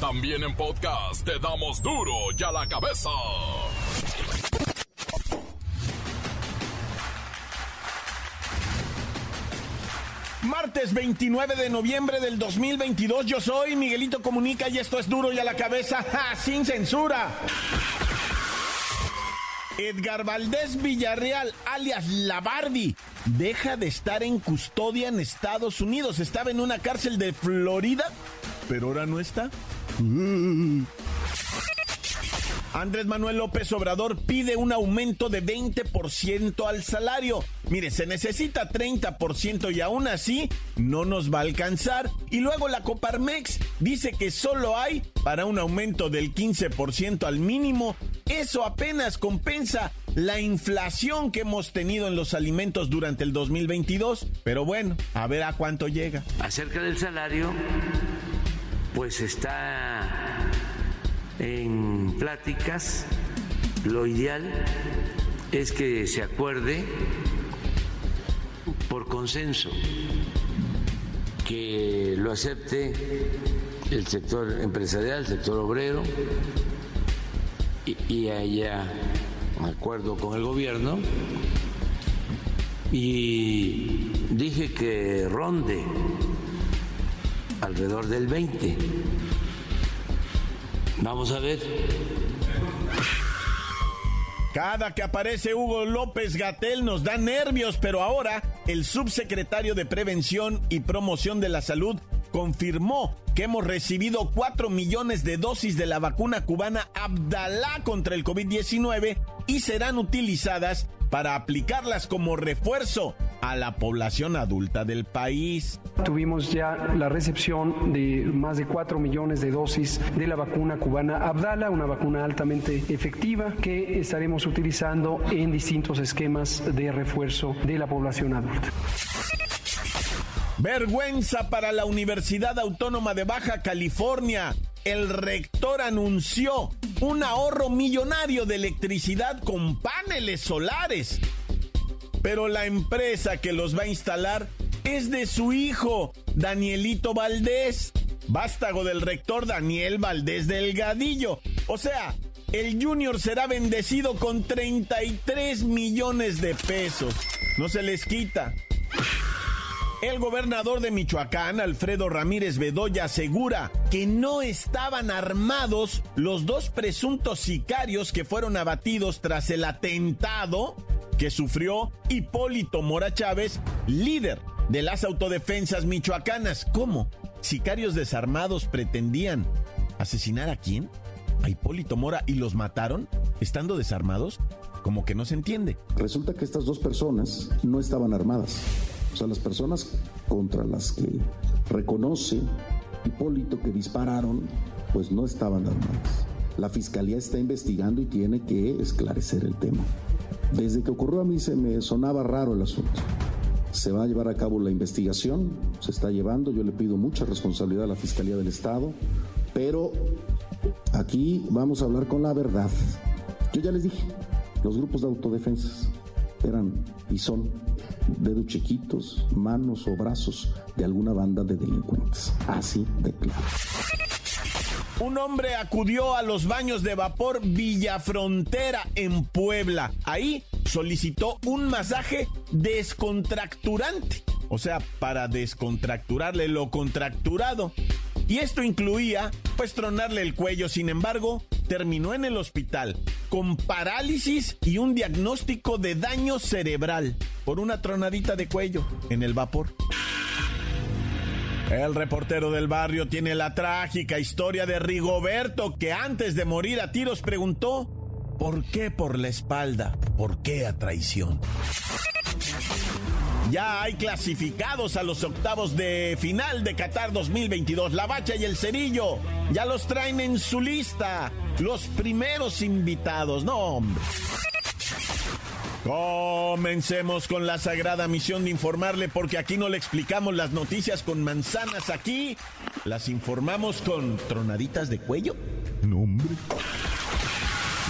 También en podcast te damos duro y a la cabeza. Martes 29 de noviembre del 2022, yo soy Miguelito Comunica y esto es duro y a la cabeza, sin censura. Edgar Valdés Villarreal, alias La Barbie, deja de estar en custodia en Estados Unidos. Estaba en una cárcel de Florida, pero ahora no está. Andrés Manuel López Obrador pide un aumento de 20% al salario. Mire, se necesita 30% y aún así no nos va a alcanzar. Y luego la Coparmex dice que solo hay para un aumento del 15% al mínimo. Eso apenas compensa la inflación que hemos tenido en los alimentos durante el 2022. Pero bueno, a ver a cuánto llega. Acerca del salario, pues está en pláticas. Lo ideal es que se acuerde por consenso que lo acepte el sector empresarial, el sector obrero y, haya acuerdo con el gobierno y dije que ronde alrededor del 20 Vamos a ver. Cada que aparece Hugo López Gatel nos da nervios, pero ahora el subsecretario de Prevención y Promoción de la Salud confirmó que hemos recibido 4 millones de dosis de la vacuna cubana Abdalá contra el COVID-19 y serán utilizadas para aplicarlas como refuerzo a la población adulta del país. Tuvimos ya la recepción de más de 4 millones de dosis de la vacuna cubana Abdala, una vacuna altamente efectiva que estaremos utilizando en distintos esquemas de refuerzo de la población adulta. Vergüenza para la Universidad Autónoma de Baja California. El rector anunció un ahorro millonario de electricidad con paneles solares. Pero la empresa que los va a instalar es de su hijo, Danielito Valdés, vástago del rector Daniel Valdés Delgadillo. O sea, el Junior será bendecido con 33 millones de pesos. No se les quita. El gobernador de Michoacán, Alfredo Ramírez Bedoya, asegura que no estaban armados los dos presuntos sicarios que fueron abatidos tras el atentado que sufrió Hipólito Mora Chávez, líder de las autodefensas michoacanas. ¿Cómo? ¿Sicarios desarmados pretendían asesinar a quién? A Hipólito Mora y los mataron estando desarmados? Como que no se entiende. Resulta que estas dos personas no estaban armadas o sea, las personas contra las que reconoce Hipólito que dispararon, pues no estaban armadas. La fiscalía está investigando y tiene que esclarecer el tema. Desde que ocurrió a mí se me sonaba raro el asunto. Se va a llevar a cabo la investigación, se está llevando, yo le pido mucha responsabilidad a la Fiscalía del Estado, pero aquí vamos a hablar con la verdad. Yo ya les dije, los grupos de autodefensas eran y son dedos chiquitos, manos o brazos de alguna banda de delincuentes. Así de claro. Un hombre acudió a los baños de vapor Villafrontera en Puebla. Ahí solicitó un masaje descontracturante. O sea, para descontracturarle lo contracturado. Y esto incluía, pues, tronarle el cuello. Sin embargo, terminó en el hospital con parálisis y un diagnóstico de daño cerebral por una tronadita de cuello en el vapor. El reportero del barrio tiene la trágica historia de Rigoberto que antes de morir a tiros preguntó, ¿por qué por la espalda? ¿Por qué a traición? Ya hay clasificados a los octavos de final de Qatar 2022. La Bacha y el Cerillo ya los traen en su lista. Los primeros invitados. No, hombre. Comencemos con la sagrada misión de informarle porque aquí no le explicamos las noticias con manzanas, aquí las informamos con tronaditas de cuello. No, hombre.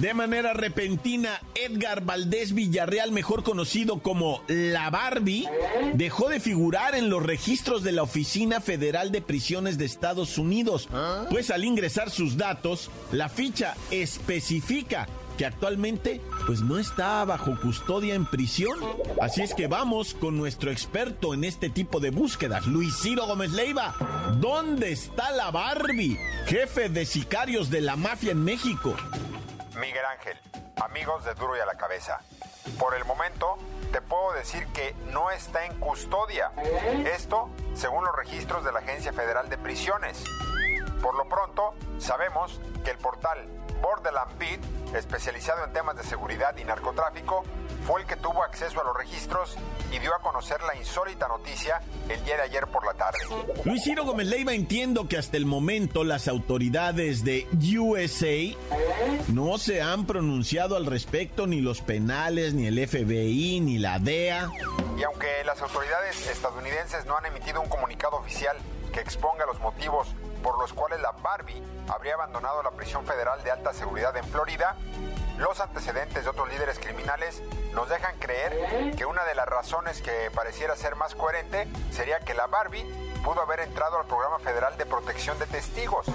De manera repentina, Edgar Valdés Villarreal, mejor conocido como La Barbie, dejó de figurar en los registros de la Oficina Federal de Prisiones de Estados Unidos, pues al ingresar sus datos, la ficha especifica que actualmente pues no está bajo custodia en prisión. Así es que vamos con nuestro experto en este tipo de búsquedas, Luis Ciro Gómez Leiva. ¿Dónde está la Barbie, jefe de sicarios de la mafia en México? Miguel Ángel, amigos de Duro y a la Cabeza. Por el momento, te puedo decir que no está en custodia. Esto según los registros de la Agencia Federal de Prisiones. Por lo pronto, sabemos que el portal Borderland Beat, especializado en temas de seguridad y narcotráfico, fue el que tuvo acceso a los registros y dio a conocer la insólita noticia el día de ayer por la tarde. Luis Ciro Gómez Leiva, entiendo que hasta el momento las autoridades de USA no se han pronunciado al respecto, ni los penales, ni el FBI, ni la DEA. Y aunque las autoridades estadounidenses no han emitido un comunicado oficial exponga los motivos por los cuales la Barbie habría abandonado la prisión federal de alta seguridad en Florida, los antecedentes de otros líderes criminales nos dejan creer que una de las razones que pareciera ser más coherente sería que la Barbie pudo haber entrado al programa federal de protección de testigos,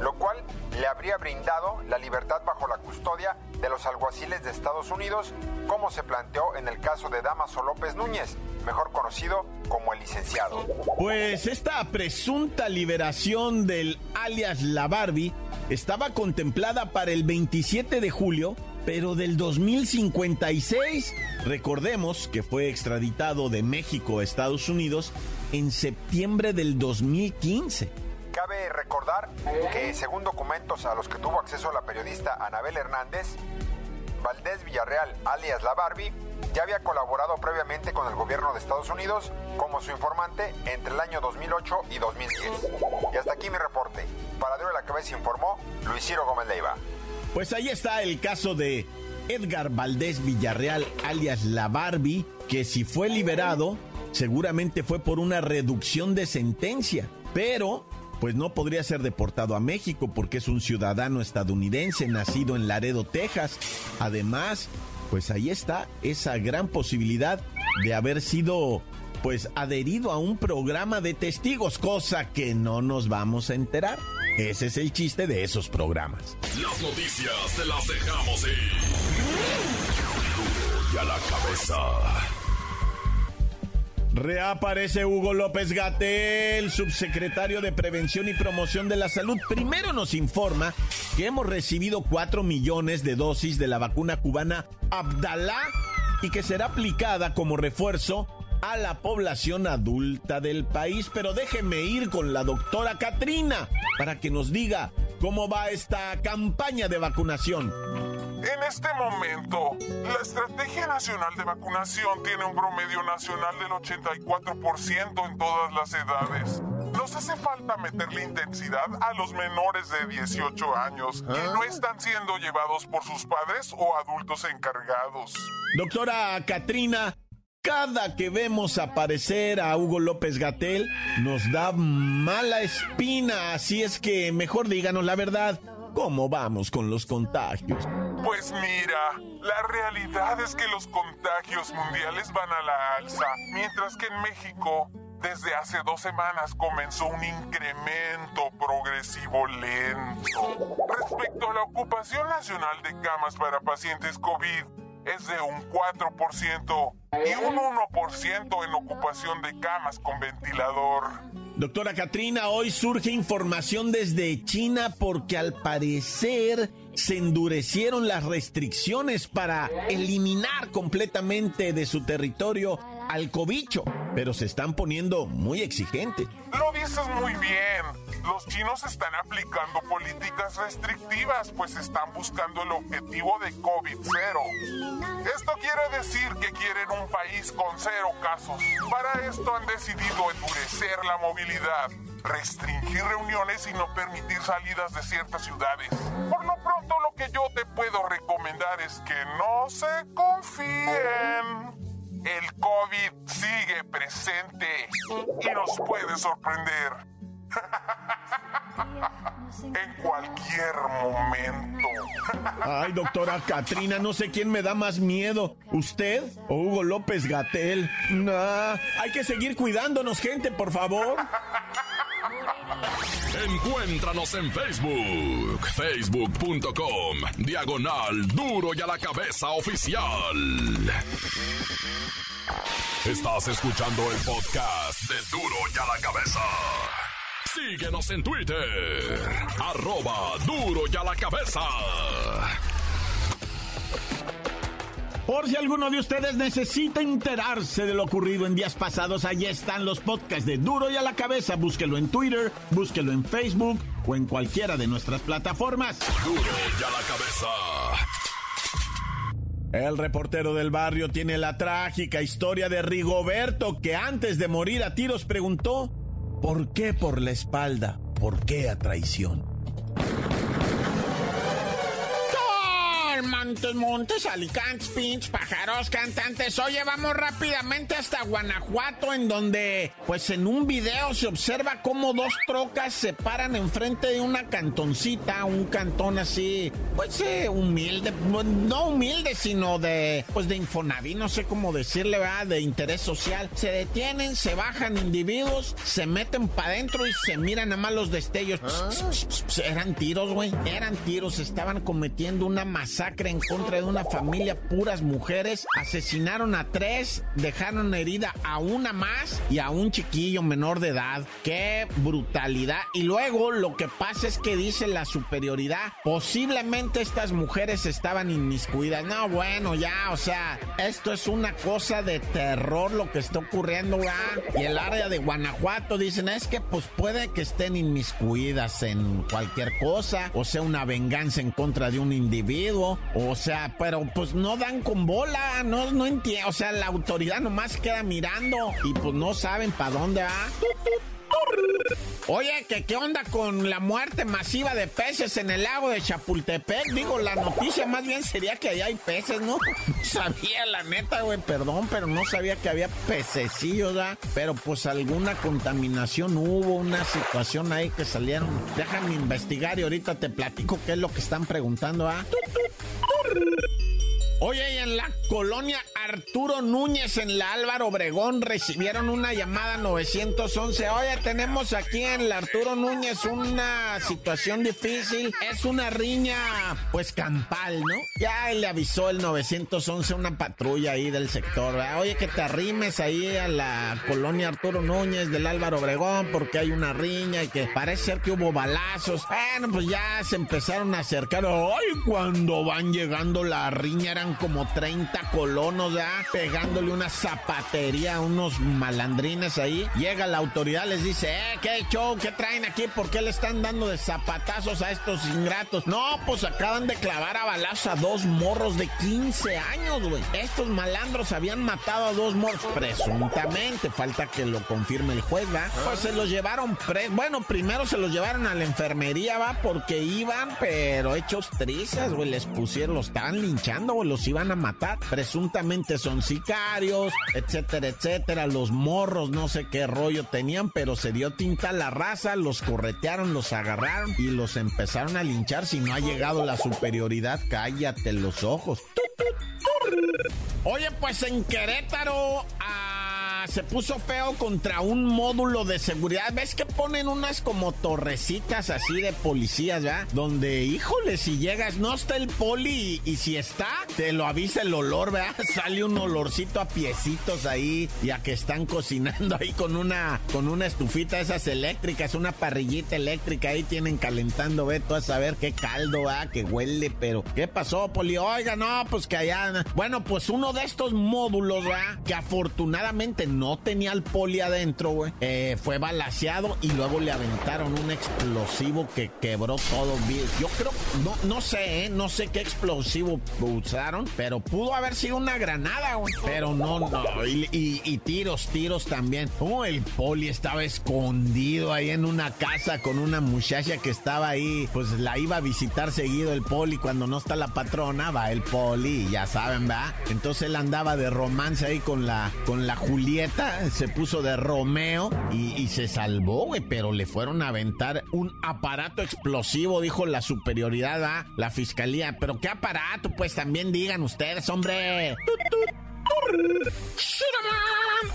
lo cual le habría brindado la libertad bajo la custodia de los alguaciles de Estados Unidos, como se planteó en el caso de Damaso López Núñez, mejor conocido como el licenciado. Pues esta presunta liberación del alias La Barbie estaba contemplada para el 27 de julio, pero del 2056. Recordemos que fue extraditado de México a Estados Unidos en septiembre del 2015. Cabe recordar que según documentos a los que tuvo acceso la periodista Anabel Hernández, Valdés Villarreal, alias La Barbie, ya había colaborado previamente con el gobierno de Estados Unidos como su informante entre el año 2008 y 2010. Y hasta aquí mi reporte. Para de la Cabeza informó Luis Ciro Gómez Leiva. Pues ahí está el caso de Edgar Valdés Villarreal, alias La Barbie, que si fue liberado, seguramente fue por una reducción de sentencia, pero pues no podría ser deportado a México porque es un ciudadano estadounidense nacido en Laredo, Texas. Además, pues ahí está esa gran posibilidad de haber sido pues adherido a un programa de testigos, cosa que no nos vamos a enterar. Ese es el chiste de esos programas. Las noticias te las dejamos. Y a la cabeza. Reaparece Hugo López Gatel, subsecretario de Prevención y Promoción de la Salud. Primero nos informa que hemos recibido 4 millones de dosis de la vacuna cubana Abdalá y que será aplicada como refuerzo a la población adulta del país. Pero déjenme ir con la doctora Katrina para que nos diga cómo va esta campaña de vacunación. En este momento, la Estrategia Nacional de Vacunación tiene un promedio nacional del 84% en todas las edades. Nos hace falta meterle intensidad a los menores de 18 años que no están siendo llevados por sus padres o adultos encargados. Doctora Katrina, cada que vemos aparecer a Hugo López Gatel nos da mala espina, así es que mejor díganos la verdad. ¿Cómo vamos con los contagios? Pues mira, la realidad es que los contagios mundiales van a la alza, mientras que en México, desde hace dos semanas comenzó un incremento progresivo lento. Respecto a la ocupación nacional de camas para pacientes COVID, es de un 4% y un 1% en ocupación de camas con ventilador. Doctora Katrina, hoy surge información desde China porque al parecer se endurecieron las restricciones para eliminar completamente de su territorio al cobicho, pero se están poniendo muy exigentes. Lo dices muy bien. Los chinos están aplicando políticas restrictivas, pues están buscando el objetivo de COVID-0. Esto quiere decir que quieren un país con cero casos. Para esto han decidido endurecer la movilidad, restringir reuniones y no permitir salidas de ciertas ciudades. Por lo pronto lo que yo te puedo recomendar es que no se confíen. El COVID sigue presente y nos puede sorprender. En cualquier momento. Ay, doctora Katrina, no sé quién me da más miedo, usted o Hugo López Gatel. Nah, hay que seguir cuidándonos, gente, por favor. Encuéntranos en Facebook, facebook.com, diagonal duro y a la cabeza oficial. Estás escuchando el podcast de duro y a la cabeza. Síguenos en Twitter, arroba duro y a la cabeza. Por si alguno de ustedes necesita enterarse de lo ocurrido en días pasados, allí están los podcasts de Duro y a la cabeza. Búsquelo en Twitter, búsquelo en Facebook o en cualquiera de nuestras plataformas. Duro y a la cabeza. El reportero del barrio tiene la trágica historia de Rigoberto que antes de morir a tiros preguntó, ¿por qué por la espalda? ¿Por qué a traición? Montes, Montes, Alicantes, Pinch, pájaros, cantantes. Oye, vamos rápidamente hasta Guanajuato, en donde, pues en un video se observa cómo dos trocas se paran enfrente de una cantoncita, un cantón así, pues eh, humilde, no humilde, sino de, pues de Infonaví, no sé cómo decirle, ¿verdad? De interés social. Se detienen, se bajan individuos, se meten para adentro y se miran a más los destellos. Eran tiros, güey, eran tiros, estaban cometiendo una masacre en contra de una familia, puras mujeres. Asesinaron a tres, dejaron herida a una más y a un chiquillo menor de edad. ¡Qué brutalidad! Y luego lo que pasa es que dice la superioridad. Posiblemente estas mujeres estaban inmiscuidas. No, bueno, ya, o sea, esto es una cosa de terror lo que está ocurriendo, ¿verdad? Y el área de Guanajuato dicen, es que pues puede que estén inmiscuidas en cualquier cosa, o sea, una venganza en contra de un individuo, o sea, pero pues no dan con bola, no, no entiendo. O sea, la autoridad nomás queda mirando y pues no saben para dónde va. Oye, ¿qué, ¿qué onda con la muerte masiva de peces en el lago de Chapultepec? Digo, la noticia más bien sería que allá hay peces, ¿no? Sabía, la neta, güey, perdón, pero no sabía que había pececillos, ¿verdad? Pero pues alguna contaminación hubo, una situación ahí que salieron. Déjame investigar y ahorita te platico qué es lo que están preguntando, ¿ah? Oye, en la colonia Arturo Núñez, en la Álvaro Obregón, recibieron una llamada 911. Oye, tenemos aquí en la Arturo Núñez una situación difícil. Es una riña, pues campal, ¿no? Ya le avisó el 911 una patrulla ahí del sector. Oye, que te arrimes ahí a la colonia Arturo Núñez del Álvaro Obregón porque hay una riña y que parece ser que hubo balazos. Bueno, pues ya se empezaron a acercar. Ay, cuando van llegando la riña eran como 30 colonos, ya pegándole una zapatería a unos malandrines ahí. Llega la autoridad, les dice, eh, ¿qué show? ¿Qué traen aquí? ¿Por qué le están dando de zapatazos a estos ingratos? No, pues acaban de clavar a balazos a dos morros de 15 años, güey. Estos malandros habían matado a dos morros, presuntamente, falta que lo confirme el juez, ¿va? Pues se los llevaron pre... Bueno, primero se los llevaron a la enfermería, ¿va? Porque iban, pero hechos trizas, güey, les pusieron, los estaban linchando, güey, los iban a matar. Presuntamente son sicarios, etcétera, etcétera. Los morros, no sé qué rollo tenían, pero se dio tinta a la raza, los corretearon, los agarraron y los empezaron a linchar. Si no ha llegado la superioridad, cállate los ojos. Oye, pues en Querétaro se puso feo contra un módulo de seguridad. ¿Ves que ponen unas como torrecitas así de policías, ¿verdad? Donde, híjole, si llegas, no está el poli y, y si está, te lo avisa el olor, ¿verdad? Sale un olorcito a piecitos ahí, ya que están cocinando ahí con una, con una estufita esas eléctricas, una parrillita eléctrica ahí tienen calentando, ve, tú a saber qué caldo, ¿verdad? Que huele, pero ¿qué pasó, poli? Oiga, no, pues que allá, bueno, pues uno de estos módulos, ¿verdad? Que afortunadamente no tenía al poli adentro, güey. Eh, fue balaseado y luego le aventaron un explosivo que quebró todo. Yo creo, no, no sé, ¿eh? no sé qué explosivo usaron, pero pudo haber sido una granada, güey. Pero no, no. Y, tiros, tiros también. Oh, el poli estaba escondido ahí en una casa con una muchacha que estaba ahí, pues la iba a visitar seguido el poli. Cuando no está la patrona, va el poli, ya saben, ¿va? Entonces él andaba de romance ahí con la, con la Julieta, se puso de Romeo y, y se salvó, güey, pero le fueron a aventar un aparato explosivo, dijo la superioridad, ¿va? La fiscalía. Pero qué aparato, pues también digan ustedes, hombre.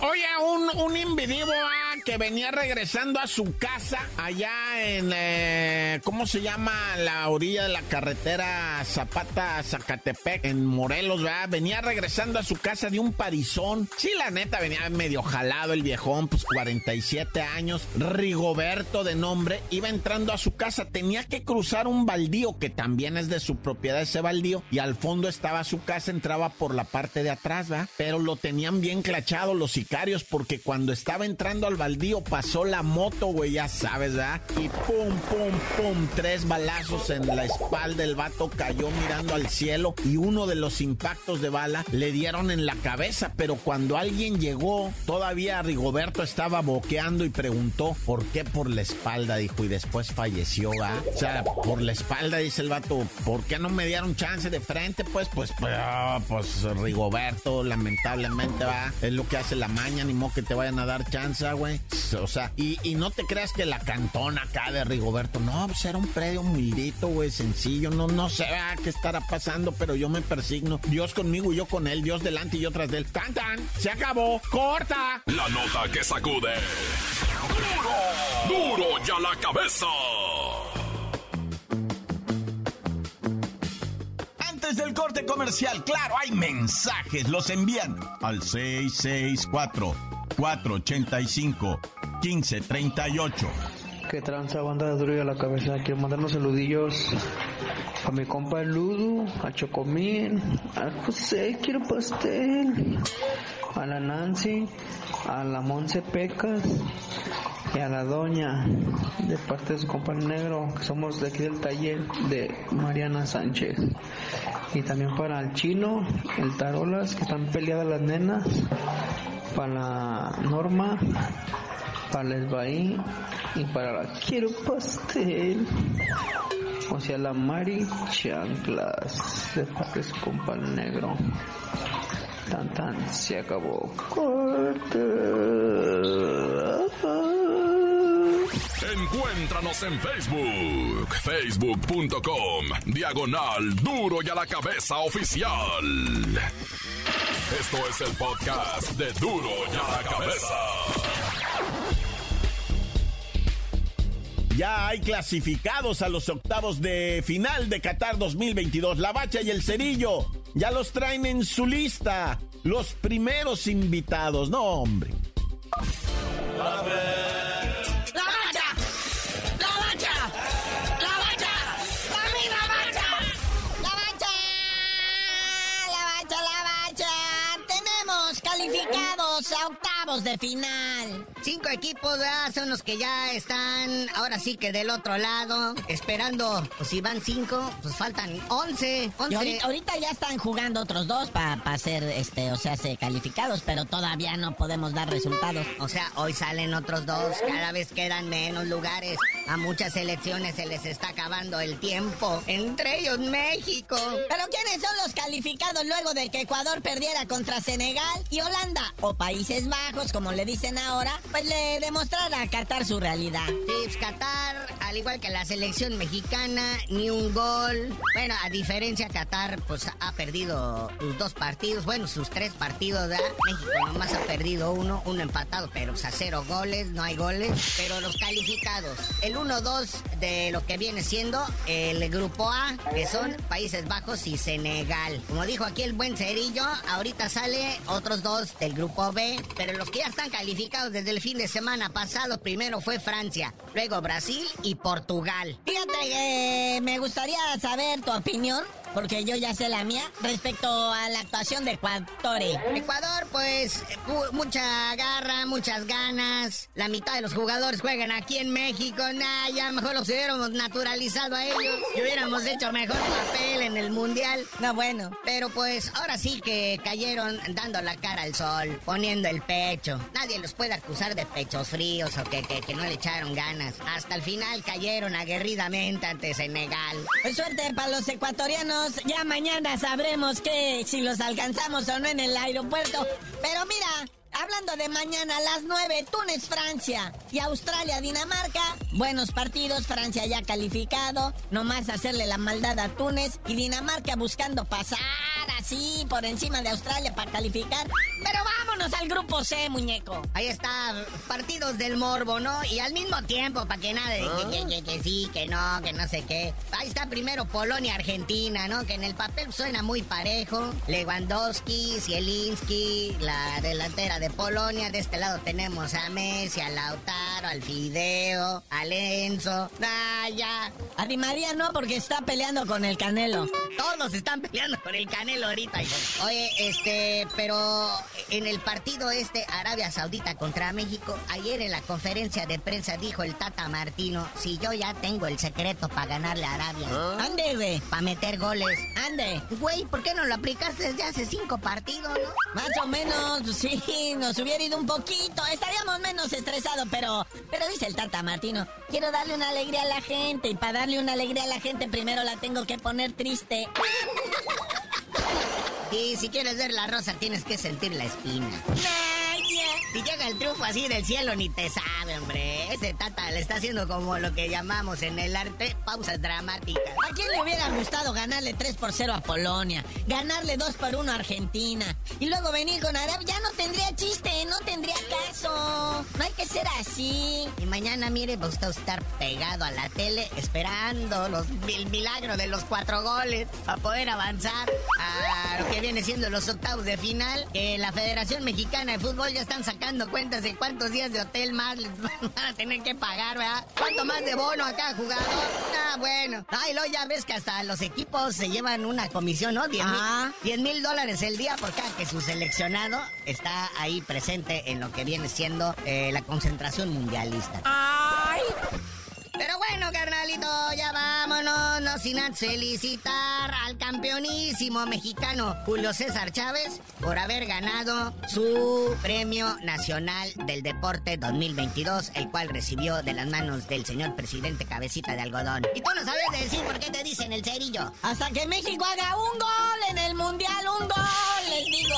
Oye, un, un ah, que venía regresando a su casa allá en, eh, ¿cómo se llama? La orilla de la carretera Zapata-Zacatepec, en Morelos, ¿verdad? Venía regresando a su casa de un parizón. Sí, la neta, venía medio jalado el viejón, pues 47 años. Rigoberto de nombre, iba entrando a su casa. Tenía que cruzar un baldío, que también es de su propiedad ese baldío, y al fondo estaba su casa, entraba por la parte de atrás, ¿verdad? Pero lo tenían bien clachado los sicarios porque cuando estaba entrando al baldío pasó la moto, güey, ya sabes, ¿verdad? Y pum, pum, pum, tres balazos en la espalda. El vato cayó mirando al cielo y uno de los impactos de bala le dieron en la cabeza. Pero cuando alguien llegó, todavía Rigoberto estaba boqueando y preguntó por qué por la espalda, dijo, y después falleció, ¿va? O sea, por la espalda, dice el vato, ¿por qué no me dieron chance de frente? Pues, pues, pues, ah, pues Rigoberto, lamentablemente, va, es lo que hace la maña, ni modo que te vayan a dar chance, güey. O sea, y, no te creas que la cantona acá de Rigoberto, no, pues era un predio humildito, güey, sencillo, no, no sé qué estará pasando, pero yo me persigno. Dios conmigo y yo con él, Dios delante y yo tras de él. Cantan, se acabó, corta. La nota que sacude. Duro, duro ya la cabeza. Antes del corte comercial, claro, hay mensajes, los envían al 664 485 1538. Que tranza banda de duro a la cabeza. Quiero mandar unos saludillos a mi compa Ludo, a Chocomín, a José, quiero pastel, a la Nancy, a la Monse Pecas y a la Doña, de parte de su compa Negro, que somos de aquí del taller de Mariana Sánchez. Y también para el Chino, el Tarolas, que están peleadas las nenas, para la Norma, para el Esbaí y para la Quiero Pastel. O sea, la Mari Chanclas de su compa negro. Tan tan, se acabó. Corte. Encuéntranos en Facebook, facebook.com, diagonal duro y a la cabeza oficial. Esto es el podcast de duro y a la cabeza. Ya hay clasificados a los octavos de final de Qatar 2022. La Bacha y el Cerillo ya los traen en su lista. Los primeros invitados. No, hombre. De final. Cinco equipos son los que ya están ahora sí que del otro lado, esperando, pues si van cinco, pues faltan once. ahorita, ya están jugando otros dos para ser, este, o sea, se calificados, pero todavía no podemos dar resultados. O sea, hoy salen otros dos, cada vez quedan menos lugares. A muchas selecciones se les está acabando el tiempo, entre ellos México. Pero ¿quiénes son los calificados luego de que Ecuador perdiera contra Senegal y Holanda o Países Bajos? Como le dicen ahora, pues le demostrará a Qatar su realidad. Sí, Qatar, al igual que la selección mexicana, ni un gol. Bueno, a diferencia, Qatar, pues ha perdido sus dos partidos, bueno, sus tres partidos, ¿verdad? México nomás ha perdido uno, uno empatado, pero a cero goles, no hay goles. Pero los calificados, el 1-2 de lo que viene siendo el grupo A, que son Países Bajos y Senegal. Como dijo aquí el buen Cerillo, ahorita sale otros dos del grupo B, pero los que ya están calificados desde el fin de semana pasado, primero fue Francia, luego Brasil y Portugal. Fíjate, me gustaría saber tu opinión porque yo ya sé la mía respecto a la actuación de Ecuador. Ecuador, pues, mucha garra, muchas ganas. La mitad de los jugadores juegan aquí en México. Nah, ya mejor los hubiéramos naturalizado a ellos y hubiéramos hecho mejor papel en el mundial. No, bueno. Pero pues ahora sí que cayeron dando la cara al sol, poniendo el pecho. Nadie los puede acusar de pechos fríos o que, que, no le echaron ganas. Hasta el final cayeron aguerridamente ante Senegal. Pues suerte para los ecuatorianos. Ya mañana sabremos que si los alcanzamos o no en el aeropuerto. Pero mira, Hablando de mañana a las 9, Túnez, Francia y Australia, Dinamarca. Buenos partidos, Francia ya calificado. Nomás hacerle la maldad a Túnez y Dinamarca buscando pasar así por encima de Australia para calificar. Pero vámonos al grupo C, muñeco. Ahí está, partidos del morbo, ¿no? Y al mismo tiempo, para que nada que, que, sí, que no, que no sé qué. Ahí está primero Polonia, Argentina, ¿no? Que en el papel suena muy parejo. Lewandowski, Zielinski, la delantera de Polonia. De este lado tenemos a Messi, a Lautaro, al Fideo, a Lenzo. Ah, ya. A Di María no, porque está peleando con el Canelo. Todos están peleando con el Canelo ahorita. Oye, este, pero en el partido este, Arabia Saudita contra México, ayer en la conferencia de prensa dijo el Tata Martino, si yo ya tengo el secreto para ganarle a Arabia. ¿Ah? Ande, güey. Para meter goles. Ande. Güey, ¿por qué no lo aplicaste desde hace cinco partidos, no? Más o menos, sí, nos hubiera ido un poquito. Estaríamos menos estresados, pero, pero dice el Tata Martino, quiero darle una alegría a la gente y para darle una alegría a la gente primero la tengo que poner triste. Y si quieres ver la rosa, tienes que sentir la espina. Si llega el triunfo así del cielo, ni te sabe, hombre. Ese Tata le está haciendo como lo que llamamos en el arte pausas dramáticas. ¿A quién le hubiera gustado ganarle 3 por 0 a Polonia? Ganarle 2 por 1 a Argentina. Y luego venir con Arabia. Ya no tendría chiste, no tendría caso. No hay que ser así. Y mañana, mire, va usted a estar pegado a la tele esperando los, el milagro de los cuatro goles para poder avanzar a lo que viene siendo los octavos de final. Que la Federación Mexicana de Fútbol ya están sacando cuentas de cuántos días de hotel más les van a tener que pagar, ¿verdad? ¿Cuánto más de bono a cada jugador? Ah, bueno. Ay, luego ya ves que hasta los equipos se llevan una comisión, ¿no? 10 mil dólares el día por cada que su seleccionado está ahí presente en lo que viene siendo eh, la concentración mundialista. ¡Ay! Pero bueno, carnalito, ya vámonos, no sin felicitar al campeonísimo mexicano Julio César Chávez por haber ganado su Premio Nacional del Deporte 2022, el cual recibió de las manos del señor presidente Cabecita de Algodón. Y tú no sabes decir por qué te dicen el cerillo. Hasta que México haga un gol en el Mundial, un gol, les digo.